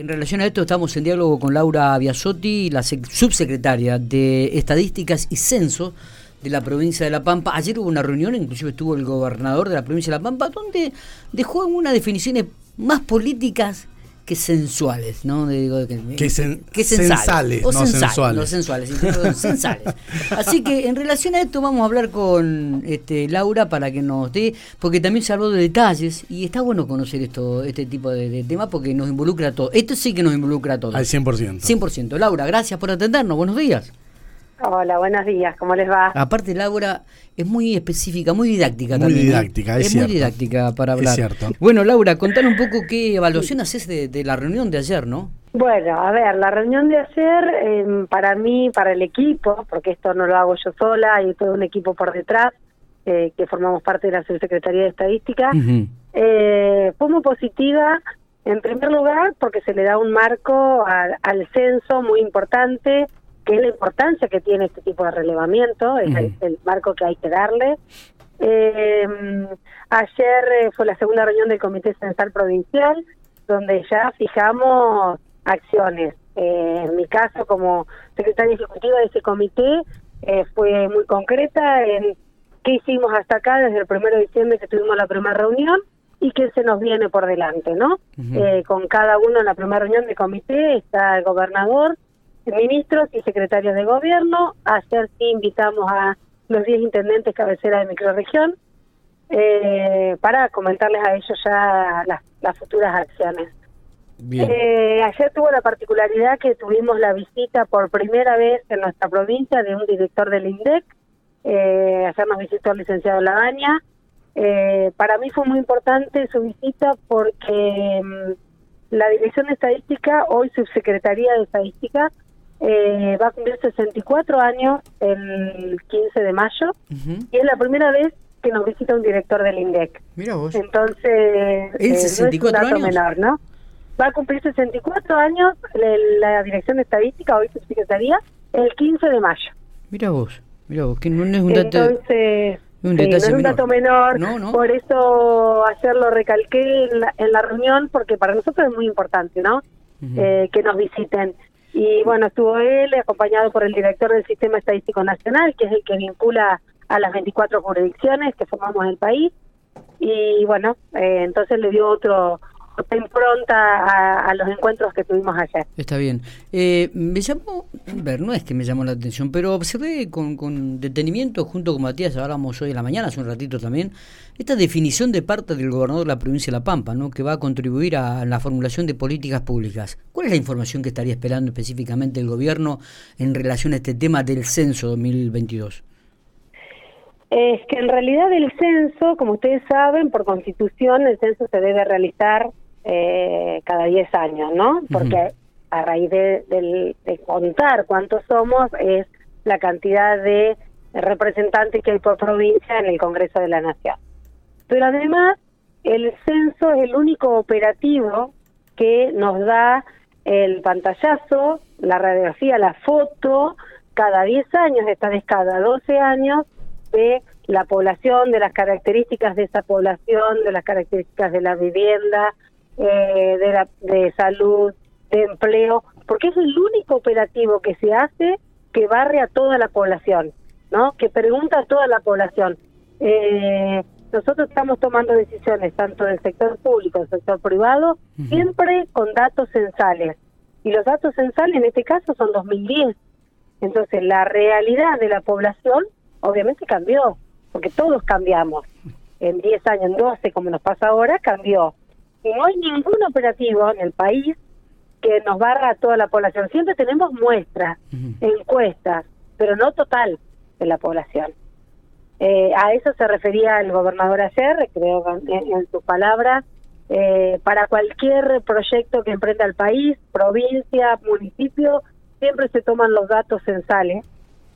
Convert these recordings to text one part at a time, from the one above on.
En relación a esto estamos en diálogo con Laura Biasotti, la subsecretaria de Estadísticas y Censo de la provincia de La Pampa. Ayer hubo una reunión, inclusive estuvo el gobernador de la provincia de La Pampa, donde dejó unas definiciones más políticas que sensuales, ¿no? Digo, que, que, sensales, o no sensuales. No sensuales, sensales. Así que en relación a esto vamos a hablar con este, Laura para que nos dé, porque también se habló de detalles y está bueno conocer esto, este tipo de, temas porque nos involucra a todos. Esto sí que nos involucra a todos. Al 100%. 100%. Laura, gracias por atendernos. Buenos días. Hola, buenos días, ¿cómo les va? Aparte, Laura es muy específica, muy didáctica muy también. Muy ¿eh? didáctica, es, es muy didáctica para hablar. Es cierto. Bueno, Laura, contanos un poco qué evaluación haces de, la reunión de ayer, ¿no? Bueno, a ver, la reunión de ayer, em, para mí, para el equipo, porque esto no lo hago yo sola, hay todo un equipo por detrás, eh, que formamos parte de la Subsecretaría de Estadística, eh, fue muy positiva, en primer lugar, porque se le da un marco al censo muy importante, que es la importancia que tiene este tipo de relevamiento, es el, marco que hay que darle. Eh, ayer eh, fue la segunda reunión del Comité Censal Provincial, donde ya fijamos acciones. Eh, en mi caso, como secretaria ejecutiva de ese comité, eh, fue muy concreta en qué hicimos hasta acá desde el primero de diciembre que tuvimos la primera reunión y qué se nos viene por delante, ¿no? con cada uno en la primera reunión del comité está el gobernador, ministros y secretarios de gobierno. Ayer sí invitamos a los 10 intendentes cabecera de microregión eh, para comentarles a ellos ya las, futuras acciones. Eh, ayer tuvo la particularidad que tuvimos la visita por primera vez en nuestra provincia de un director del INDEC. Eh, ayer nos visitó el licenciado Ladaña. Eh, para mí fue muy importante su visita porque mm, la Dirección de Estadística, hoy Subsecretaría de Estadística, eh, va a cumplir 64 años el 15 de mayo y es la primera vez que nos visita un director del INDEC. Mira vos. Entonces, eh, no es un dato menor, ¿no? Va a cumplir 64 años la Dirección de Estadística, hoy Subsecretaría, el 15 de mayo. Mira vos, mira vos, que no, es un dato... Entonces, no es un dato menor, por eso ayer lo recalqué en la, en la, reunión, porque para nosotros es muy importante, ¿no? eh, que nos visiten. Y bueno, estuvo él acompañado por el director del Sistema Estadístico Nacional, que es el que vincula a las 24 jurisdicciones que formamos el país. Y bueno, eh, entonces le dio otro impronta a, los encuentros que tuvimos ayer. Está bien. Eh, me llamó, ver, no es que me llamó la atención, pero observé con, con detenimiento, junto con Matías, hablamos hoy en la mañana, hace un ratito también, esta definición de parte del gobernador de la provincia de La Pampa, ¿no? que va a contribuir a la formulación de políticas públicas. ¿Cuál es la información que estaría esperando específicamente el gobierno en relación a este tema del censo 2022? Es que en realidad el censo, como ustedes saben, por constitución el censo se debe realizar eh, cada 10 años, ¿no? Porque a raíz de, contar cuántos somos es la cantidad de representantes que hay por provincia en el Congreso de la Nación. Pero además, el censo es el único operativo que nos da el pantallazo, la radiografía, la foto, cada 10 años, esta vez cada 12 años, de la población, de las características de esa población, de las características de la vivienda, eh, de, la, de salud, de empleo, porque es el único operativo que se hace que barre a toda la población, ¿no? Que pregunta a toda la población. Eh, nosotros estamos tomando decisiones tanto del sector público, del sector privado, siempre con datos censales. Y los datos censales en este caso son 2010. Entonces, la realidad de la población obviamente cambió, porque todos cambiamos. En 10 años, en 12, como nos pasa ahora, cambió no hay ningún operativo en el país que nos barra a toda la población. Siempre tenemos muestras, encuestas, pero no total de la población. Eh, a eso se refería el gobernador ayer, creo en, sus palabras, eh, para cualquier proyecto que emprenda el país, provincia, municipio, siempre se toman los datos censales,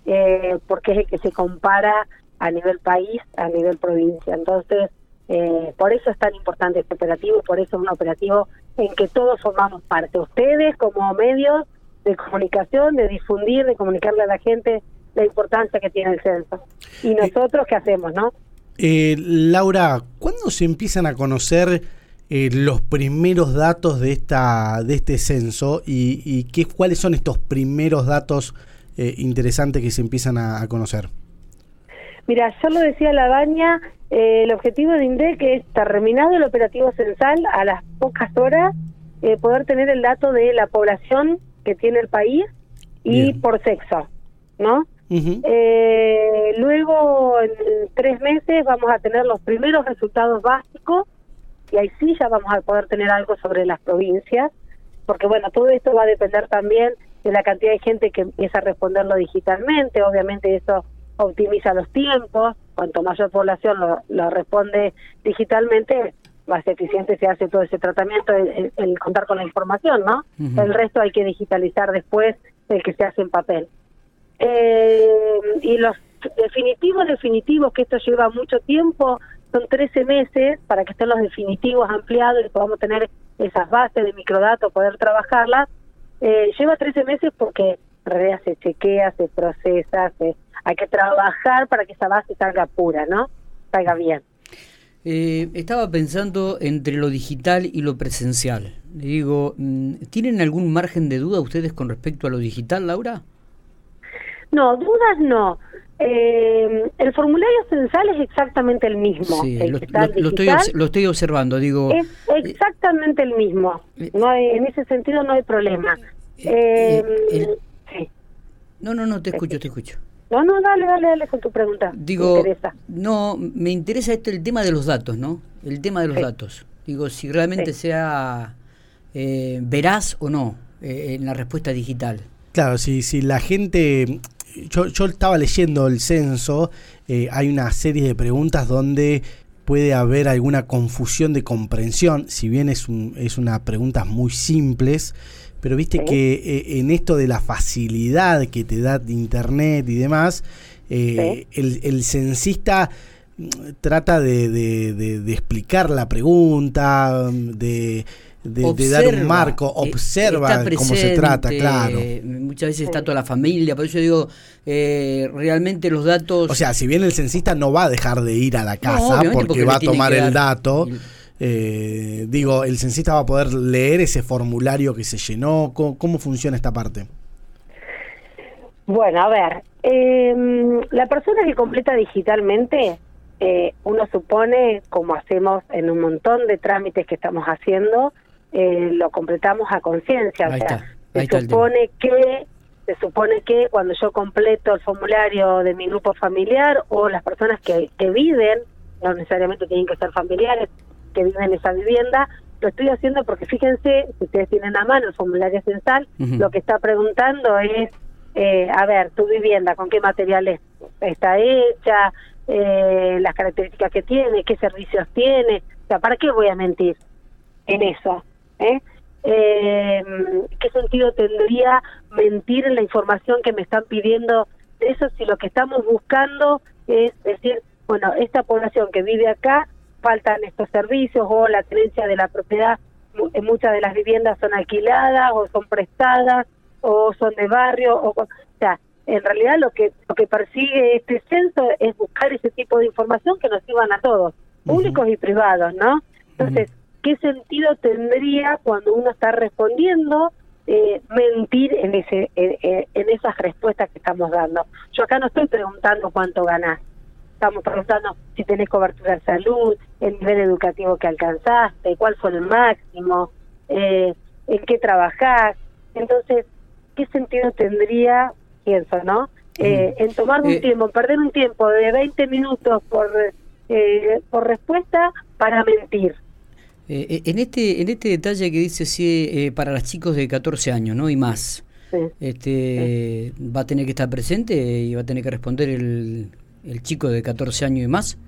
eh, porque es el que se compara a nivel país, a nivel provincia. Entonces, eh, por eso es tan importante este operativo, por eso es un operativo en que todos formamos parte. Ustedes como medios de comunicación, de difundir, de comunicarle a la gente la importancia que tiene el censo. Y eh, nosotros, ¿qué hacemos, no? Eh, Laura, ¿cuándo se empiezan a conocer eh, los primeros datos de esta de este censo y, qué, cuáles son estos primeros datos eh, interesantes que se empiezan a, conocer. Mira, yo lo decía la baña, el objetivo de INDEC es terminado el operativo censal a las pocas horas poder tener el dato de la población que tiene el país y por sexo, ¿no? eh, luego, en tres meses, vamos a tener los primeros resultados básicos y ahí sí ya vamos a poder tener algo sobre las provincias, porque bueno, todo esto va a depender también de la cantidad de gente que empieza a responderlo digitalmente, obviamente eso optimiza los tiempos, cuanto mayor población lo, responde digitalmente, más eficiente se hace todo ese tratamiento, el, contar con la información, ¿no? El resto hay que digitalizar después el que se hace en papel. Eh, y los definitivos, definitivos, que esto lleva mucho tiempo, son 13 meses para que estén los definitivos ampliados y podamos tener esas bases de microdatos, poder trabajarlas. Eh, lleva 13 meses porque realidad se chequea, se procesa, se, hay que trabajar para que esa base salga pura, ¿no? Salga bien. Eh, estaba pensando entre lo digital y lo presencial. digo, mm, ¿tienen algún margen de duda ustedes con respecto a lo digital, Laura? No, dudas no. Eh, el formulario censal es exactamente el mismo. Sí, lo, estoy, observando, digo. Es exactamente el mismo. Eh, no en ese sentido no hay problema. Eh. No, no, no, te escucho, te escucho. No, no, dale, dale, dale con tu pregunta. Digo, no, me interesa esto el tema de los datos, ¿no? El tema de los datos. Digo, si realmente sea veraz o no en la respuesta digital. Claro, si, si la gente yo, yo estaba leyendo el censo, eh, hay una serie de preguntas donde puede haber alguna confusión de comprensión, si bien es, un, es una preguntas muy simples, pero viste que eh, en esto de la facilidad que te da Internet y demás, eh, el, el, censista mm, trata de, de, explicar la pregunta, de de, dar un marco, eh, observa cómo se trata, claro. Muchas veces está toda la familia, por eso digo, eh, realmente los datos... O sea, si bien el censista no va a dejar de ir a la casa porque, va a tomar el dato, eh, digo, el censista va a poder leer ese formulario que se llenó, ¿cómo, funciona esta parte? Bueno, a ver, em, la persona que completa digitalmente, uno supone, como hacemos en un montón de trámites que estamos haciendo, eh, lo completamos a conciencia. O sea, se supone que se supone que cuando yo completo el formulario de mi grupo familiar o las personas que, que viven, no necesariamente tienen que ser familiares, que viven en esa vivienda, lo estoy haciendo porque fíjense, si ustedes tienen a mano el formulario censal, lo que está preguntando es, eh, a ver, tu vivienda, con qué materiales está hecha, eh, las características que tiene, qué servicios tiene, o sea, ¿para qué voy a mentir en eso? ¿eh? Eh, qué sentido tendría mentir en la información que me están pidiendo? Eso si lo que estamos buscando es decir, bueno, esta población que vive acá, faltan estos servicios o la tenencia de la propiedad, en muchas de las viviendas son alquiladas o son prestadas o son de barrio, o, o sea, en realidad lo que lo que persigue este censo es buscar ese tipo de información que nos sirvan a todos, públicos y privados, ¿no? Entonces, ¿qué sentido tendría cuando uno está respondiendo eh, mentir en ese en, esas respuestas que estamos dando? Yo acá no estoy preguntando cuánto ganás, estamos preguntando si tenés cobertura de salud, el nivel educativo que alcanzaste, cuál fue el máximo, eh, en qué trabajás. Entonces, ¿qué sentido tendría, pienso, no? Eh, en tomar un tiempo, en perder un tiempo de 20 minutos por, por respuesta para mentir. Eh, eh, en este en este detalle que dice eh, para los chicos de 14 años no y más este va a tener que estar presente y va a tener que responder el, el chico de 14 años y más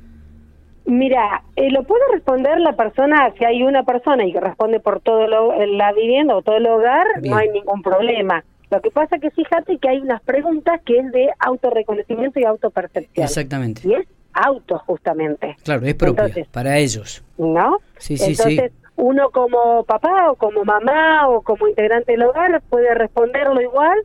Mira, lo puede responder la persona, si hay una persona y que responde por todo la vivienda o todo el hogar, no hay ningún problema. Lo que pasa que fíjate que hay unas preguntas que es de autorreconocimiento y autopercepción. Exactamente. Y es auto justamente. Claro, es propio para ellos. ¿No? Sí, sí, Entonces, uno como papá o como mamá o como integrante del hogar puede responderlo igual,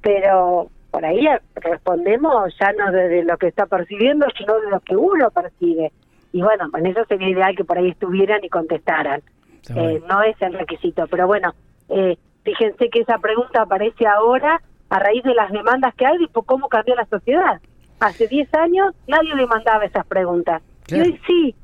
pero por ahí respondemos ya no desde lo que está percibiendo, sino de lo que uno percibe. y bueno, en eso sería ideal que por ahí estuvieran y contestaran. Eh, no es el requisito, pero bueno, eh, fíjense que esa pregunta aparece ahora a raíz de las demandas que hay y por cómo cambió la sociedad. Hace 10 años nadie demandaba esas preguntas. Y hoy sí.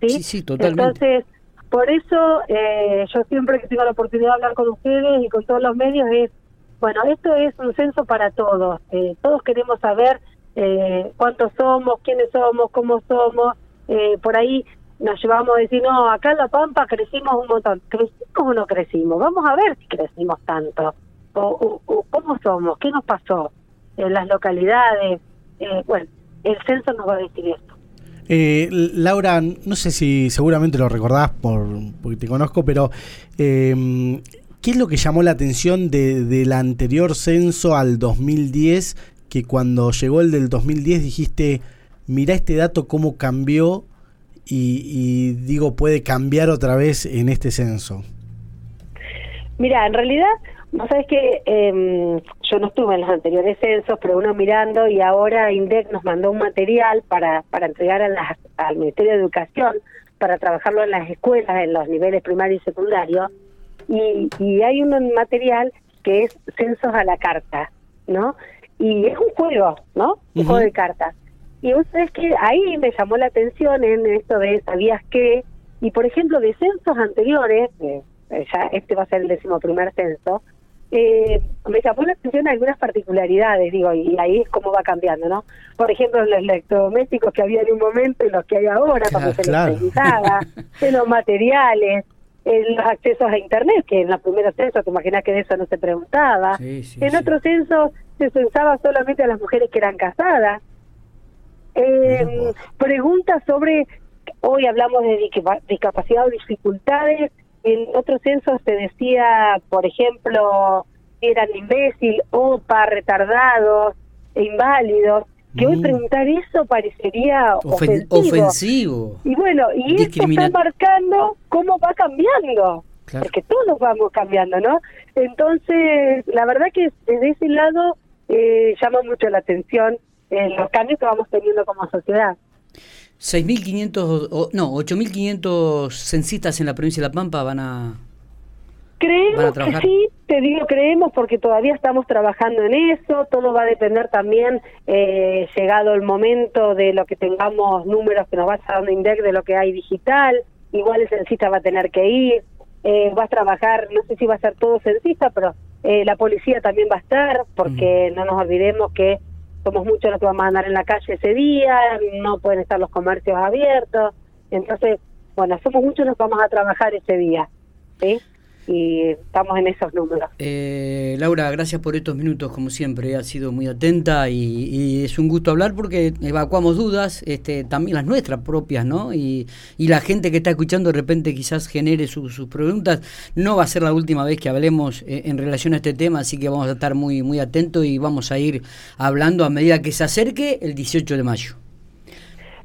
¿sí? Sí, totalmente. Entonces, por eso eh, yo siempre que tengo la oportunidad de hablar con ustedes y con todos los medios es, bueno, esto es un censo para todos. Eh, todos queremos saber eh, cuántos somos, quiénes somos, cómo somos. por ahí nos llevamos a decir, no, acá en La Pampa crecimos un montón. ¿Crecimos o no crecimos? Vamos a ver si crecimos tanto. O, cómo somos, qué nos pasó en las localidades. bueno, el censo nos va a decir esto. Eh, Laura, no sé si seguramente lo recordás por, porque te conozco, pero eh, ¿qué es lo que llamó la atención de, del anterior censo al 2010? Que cuando llegó el del 2010 dijiste, mira este dato cómo cambió y, y digo, puede cambiar otra vez en este censo. Mira, en realidad Vos sabés que eh, yo no estuve en los anteriores censos, pero uno mirando y ahora INDEC nos mandó un material para, para entregar a al Ministerio de Educación para trabajarlo en las escuelas, en los niveles primario y secundario. Y, y hay un material que es censos a la carta, ¿no? Y es un juego, ¿no? Un juego de cartas. Y vos sabés que ahí me llamó la atención en esto de ¿sabías qué? Y por ejemplo, de censos anteriores, ya este va a ser el décimo primer censo, eh, me llamó la atención algunas particularidades, digo, y ahí es cómo va cambiando, ¿no? Por ejemplo, los electrodomésticos que había en un momento y los que hay ahora, cuando se preguntaba, en los materiales, en los accesos a Internet, que en la primera censo, te imaginas que de eso no se preguntaba. en otro censo se censaba solamente a las mujeres que eran casadas. Eh, preguntas sobre, hoy hablamos de discapacidad o dificultades en otros censos se decía, por ejemplo, eran imbécil, opa, retardados, inválidos, que hoy mm. preguntar eso parecería ofensivo. Y bueno, y esto está marcando cómo va cambiando. Porque todos vamos cambiando, ¿no? Entonces, la verdad que desde ese lado eh, llama mucho la atención eh, los cambios que vamos teniendo como sociedad. 6.500, no, 8.500 censistas en la provincia de La Pampa van a... Creemos que sí, te digo creemos porque todavía estamos trabajando en eso, todo va a depender también, eh, llegado el momento de lo que tengamos números que nos vaya dando INDEC de lo que hay digital, igual el censista va a tener que ir, eh, va a trabajar, no sé si va a ser todo censista, pero eh, la policía también va a estar, porque no nos olvidemos que somos muchos los que vamos a andar en la calle ese día, no pueden estar los comercios abiertos, entonces, bueno, somos muchos los que vamos a trabajar ese día, ¿sí? Y estamos en esos números. Eh, Laura, gracias por estos minutos, como siempre, ha sido muy atenta y, es un gusto hablar porque evacuamos dudas, este, también las nuestras propias, ¿no? Y, y la gente que está escuchando de repente quizás genere sus preguntas. No va a ser la última vez que hablemos eh, en relación a este tema, así que vamos a estar muy, muy atentos y vamos a ir hablando a medida que se acerque el 18 de mayo.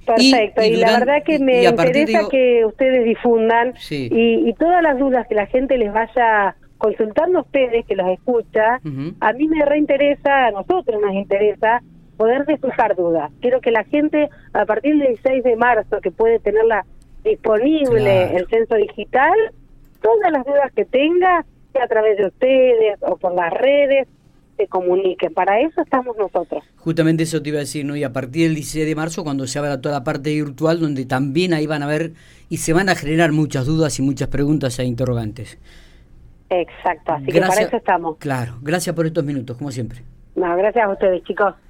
Perfecto, y, la verdad que me interesa que ustedes difundan y, todas las dudas que la gente les vaya consultando a ustedes, que los escucha, a mí me reinteresa, a nosotros nos interesa poder despejar dudas. Quiero que la gente, a partir del 16 de marzo, que puede tenerla disponible el censo digital, todas las dudas que tenga, sea a través de ustedes o por las redes, se comuniquen. Para eso estamos nosotros. Justamente eso te iba a decir, ¿no? Y a partir del 16 de marzo, cuando se abra toda la parte virtual, donde también ahí van a ver y se van a generar muchas dudas y muchas preguntas e interrogantes. Exacto, así que para eso estamos. Claro, gracias por estos minutos, como siempre. No, gracias a ustedes, chicos.